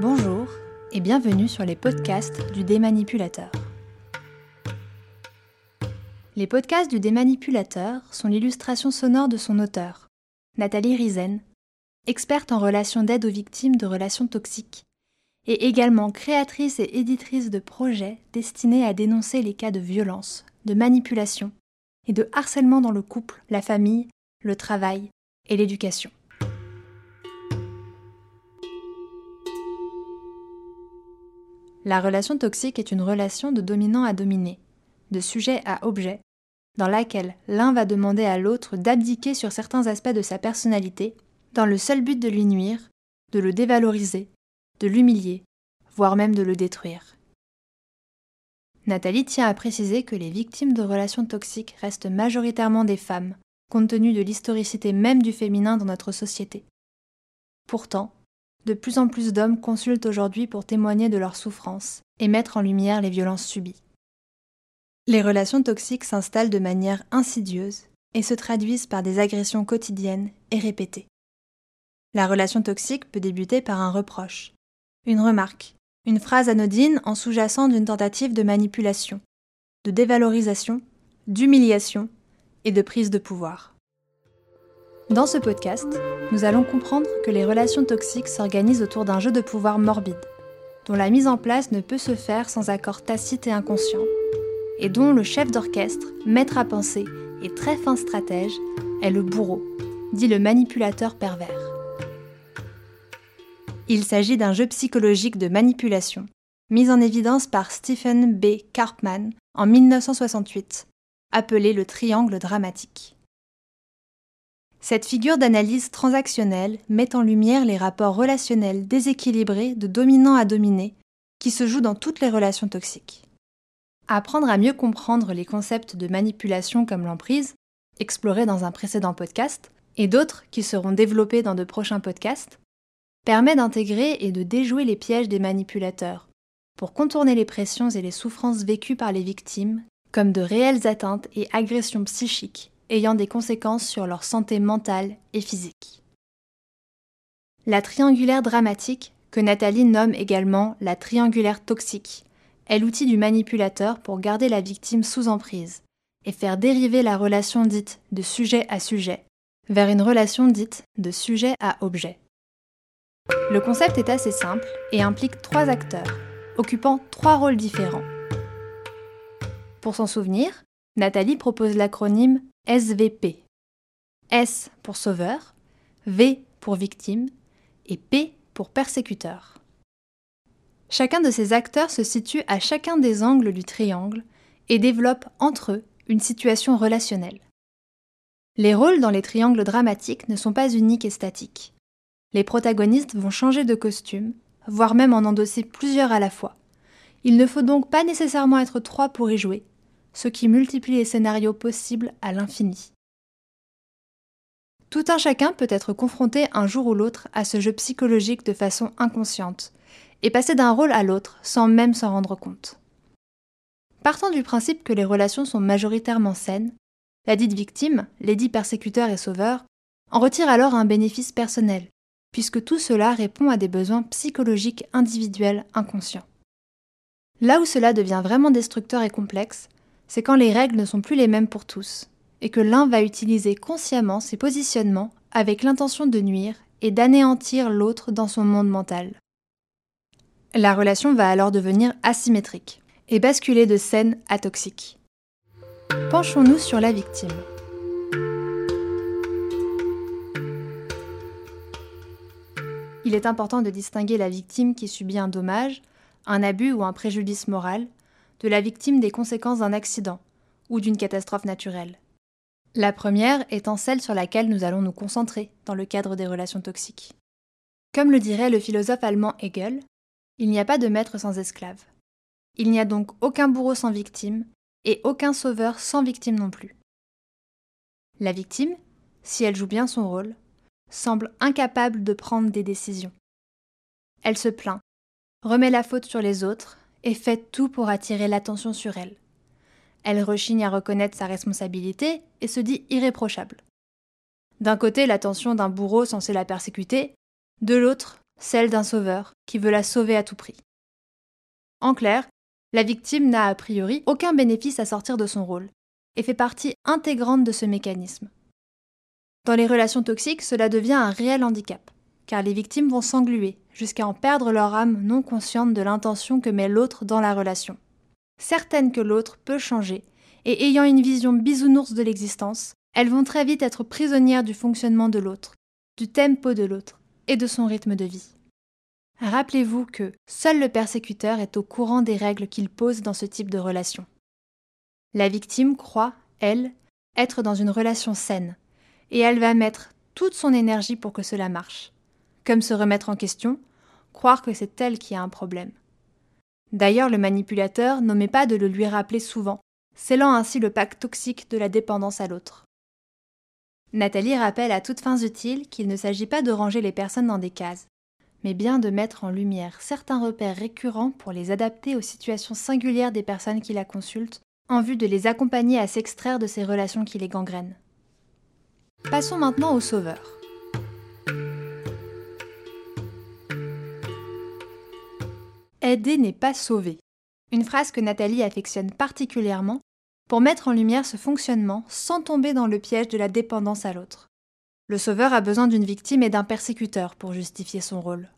Bonjour et bienvenue sur les podcasts du Démanipulateur. Les podcasts du Démanipulateur sont l'illustration sonore de son auteur, Nathalie Rizen, experte en relations d'aide aux victimes de relations toxiques, et également créatrice et éditrice de projets destinés à dénoncer les cas de violence, de manipulation et de harcèlement dans le couple, la famille, le travail et l'éducation. La relation toxique est une relation de dominant à dominé, de sujet à objet, dans laquelle l'un va demander à l'autre d'abdiquer sur certains aspects de sa personnalité, dans le seul but de lui nuire, de le dévaloriser, de l'humilier, voire même de le détruire. Nathalie tient à préciser que les victimes de relations toxiques restent majoritairement des femmes, compte tenu de l'historicité même du féminin dans notre société. Pourtant, de plus en plus d'hommes consultent aujourd'hui pour témoigner de leurs souffrances et mettre en lumière les violences subies. Les relations toxiques s'installent de manière insidieuse et se traduisent par des agressions quotidiennes et répétées. La relation toxique peut débuter par un reproche, une remarque, une phrase anodine en sous-jacent d'une tentative de manipulation, de dévalorisation, d'humiliation et de prise de pouvoir. Dans ce podcast, nous allons comprendre que les relations toxiques s'organisent autour d'un jeu de pouvoir morbide, dont la mise en place ne peut se faire sans accord tacite et inconscient, et dont le chef d'orchestre, maître à penser et très fin stratège est le bourreau, dit le manipulateur pervers. Il s'agit d'un jeu psychologique de manipulation, mis en évidence par Stephen B. Karpman en 1968, appelé le triangle dramatique. Cette figure d'analyse transactionnelle met en lumière les rapports relationnels déséquilibrés de dominant à dominé qui se jouent dans toutes les relations toxiques. Apprendre à mieux comprendre les concepts de manipulation comme l'emprise, explorés dans un précédent podcast, et d'autres qui seront développés dans de prochains podcasts, permet d'intégrer et de déjouer les pièges des manipulateurs, pour contourner les pressions et les souffrances vécues par les victimes, comme de réelles atteintes et agressions psychiques ayant des conséquences sur leur santé mentale et physique. La triangulaire dramatique, que Nathalie nomme également la triangulaire toxique, est l'outil du manipulateur pour garder la victime sous emprise et faire dériver la relation dite de sujet à sujet vers une relation dite de sujet à objet. Le concept est assez simple et implique trois acteurs, occupant trois rôles différents. Pour s'en souvenir, Nathalie propose l'acronyme SVP. S pour sauveur, V pour victime et P pour persécuteur. Chacun de ces acteurs se situe à chacun des angles du triangle et développe entre eux une situation relationnelle. Les rôles dans les triangles dramatiques ne sont pas uniques et statiques. Les protagonistes vont changer de costume, voire même en endosser plusieurs à la fois. Il ne faut donc pas nécessairement être trois pour y jouer, ce qui multiplie les scénarios possibles à l'infini. Tout un chacun peut être confronté un jour ou l'autre à ce jeu psychologique de façon inconsciente, et passer d'un rôle à l'autre sans même s'en rendre compte. Partant du principe que les relations sont majoritairement saines, la dite victime, les dits persécuteurs et sauveurs, en retire alors un bénéfice personnel, puisque tout cela répond à des besoins psychologiques individuels inconscients. Là où cela devient vraiment destructeur et complexe, c'est quand les règles ne sont plus les mêmes pour tous, et que l'un va utiliser consciemment ses positionnements avec l'intention de nuire et d'anéantir l'autre dans son monde mental. La relation va alors devenir asymétrique et basculer de saine à toxique. Penchons-nous sur la victime. Il est important de distinguer la victime qui subit un dommage, un abus ou un préjudice moral de la victime des conséquences d'un accident ou d'une catastrophe naturelle. La première étant celle sur laquelle nous allons nous concentrer dans le cadre des relations toxiques. Comme le dirait le philosophe allemand Hegel, il n'y a pas de maître sans esclave. Il n'y a donc aucun bourreau sans victime et aucun sauveur sans victime non plus. La victime, si elle joue bien son rôle, semble incapable de prendre des décisions. Elle se plaint, remet la faute sur les autres et fait tout pour attirer l'attention sur elle. Elle rechigne à reconnaître sa responsabilité et se dit irréprochable. D'un côté, l'attention d'un bourreau censé la persécuter, de l'autre, celle d'un sauveur qui veut la sauver à tout prix. En clair, la victime n'a a priori aucun bénéfice à sortir de son rôle et fait partie intégrante de ce mécanisme. Dans les relations toxiques, cela devient un réel handicap, car les victimes vont s'engluer jusqu'à en perdre leur âme non consciente de l'intention que met l'autre dans la relation. Certaines que l'autre peut changer, et ayant une vision bisounours de l'existence, elles vont très vite être prisonnières du fonctionnement de l'autre, du tempo de l'autre et de son rythme de vie. Rappelez-vous que seul le persécuteur est au courant des règles qu'il pose dans ce type de relation. La victime croit, elle, être dans une relation saine, et elle va mettre toute son énergie pour que cela marche. Comme se remettre en question, croire que c'est elle qui a un problème. D'ailleurs, le manipulateur n'omet pas de le lui rappeler souvent, scellant ainsi le pacte toxique de la dépendance à l'autre. Nathalie rappelle à toutes fins utiles qu'il ne s'agit pas de ranger les personnes dans des cases, mais bien de mettre en lumière certains repères récurrents pour les adapter aux situations singulières des personnes qui la consultent, en vue de les accompagner à s'extraire de ces relations qui les gangrènent. Passons maintenant au sauveur. Aider n'est pas sauver. Une phrase que Nathalie affectionne particulièrement pour mettre en lumière ce fonctionnement sans tomber dans le piège de la dépendance à l'autre. Le sauveur a besoin d'une victime et d'un persécuteur pour justifier son rôle.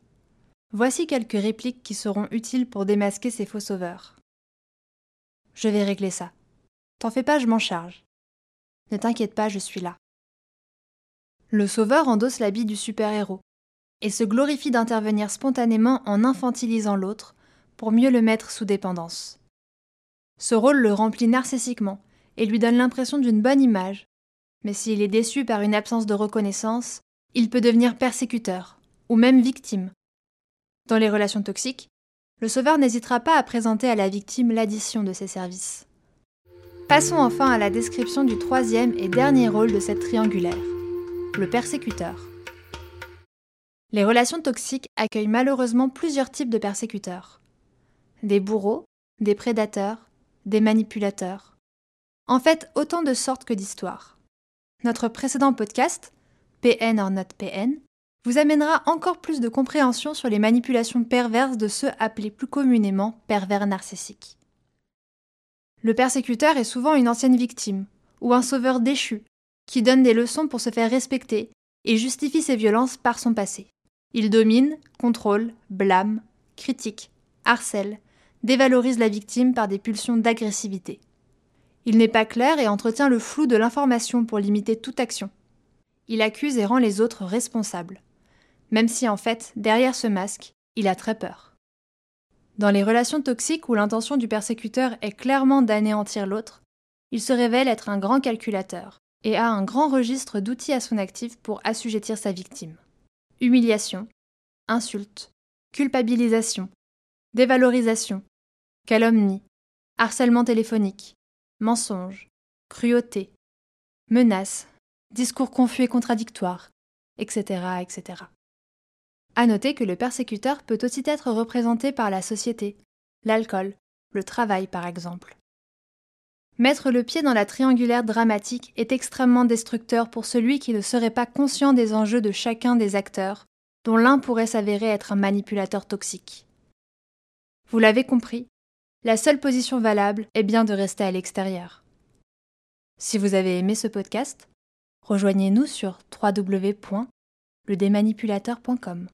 Voici quelques répliques qui seront utiles pour démasquer ces faux sauveurs. Je vais régler ça. T'en fais pas, je m'en charge. Ne t'inquiète pas, je suis là. Le sauveur endosse l'habit du super-héros et se glorifie d'intervenir spontanément en infantilisant l'autre pour mieux le mettre sous dépendance. Ce rôle le remplit narcissiquement et lui donne l'impression d'une bonne image, mais s'il est déçu par une absence de reconnaissance, il peut devenir persécuteur, ou même victime. Dans les relations toxiques, le sauveur n'hésitera pas à présenter à la victime l'addition de ses services. Passons enfin à la description du troisième et dernier rôle de cette triangulaire, le persécuteur. Les relations toxiques accueillent malheureusement plusieurs types de persécuteurs. Des bourreaux, des prédateurs, des manipulateurs. En fait, autant de sortes que d'histoires. Notre précédent podcast, PN or not PN, vous amènera encore plus de compréhension sur les manipulations perverses de ceux appelés plus communément pervers narcissiques. Le persécuteur est souvent une ancienne victime, ou un sauveur déchu, qui donne des leçons pour se faire respecter et justifie ses violences par son passé. Il domine, contrôle, blâme, critique, harcèle, dévalorise la victime par des pulsions d'agressivité. Il n'est pas clair et entretient le flou de l'information pour limiter toute action. Il accuse et rend les autres responsables, même si en fait, derrière ce masque, il a très peur. Dans les relations toxiques où l'intention du persécuteur est clairement d'anéantir l'autre, il se révèle être un grand calculateur et a un grand registre d'outils à son actif pour assujettir sa victime. Humiliation, insulte, culpabilisation, dévalorisation, calomnie, harcèlement téléphonique, mensonge, cruauté, menaces, discours confus et contradictoires, etc., etc. À noter que le persécuteur peut aussi être représenté par la société, l'alcool, le travail par exemple. Mettre le pied dans la triangulaire dramatique est extrêmement destructeur pour celui qui ne serait pas conscient des enjeux de chacun des acteurs, dont l'un pourrait s'avérer être un manipulateur toxique. Vous l'avez compris, la seule position valable est bien de rester à l'extérieur. Si vous avez aimé ce podcast, rejoignez-nous sur www.ledémanipulateur.com.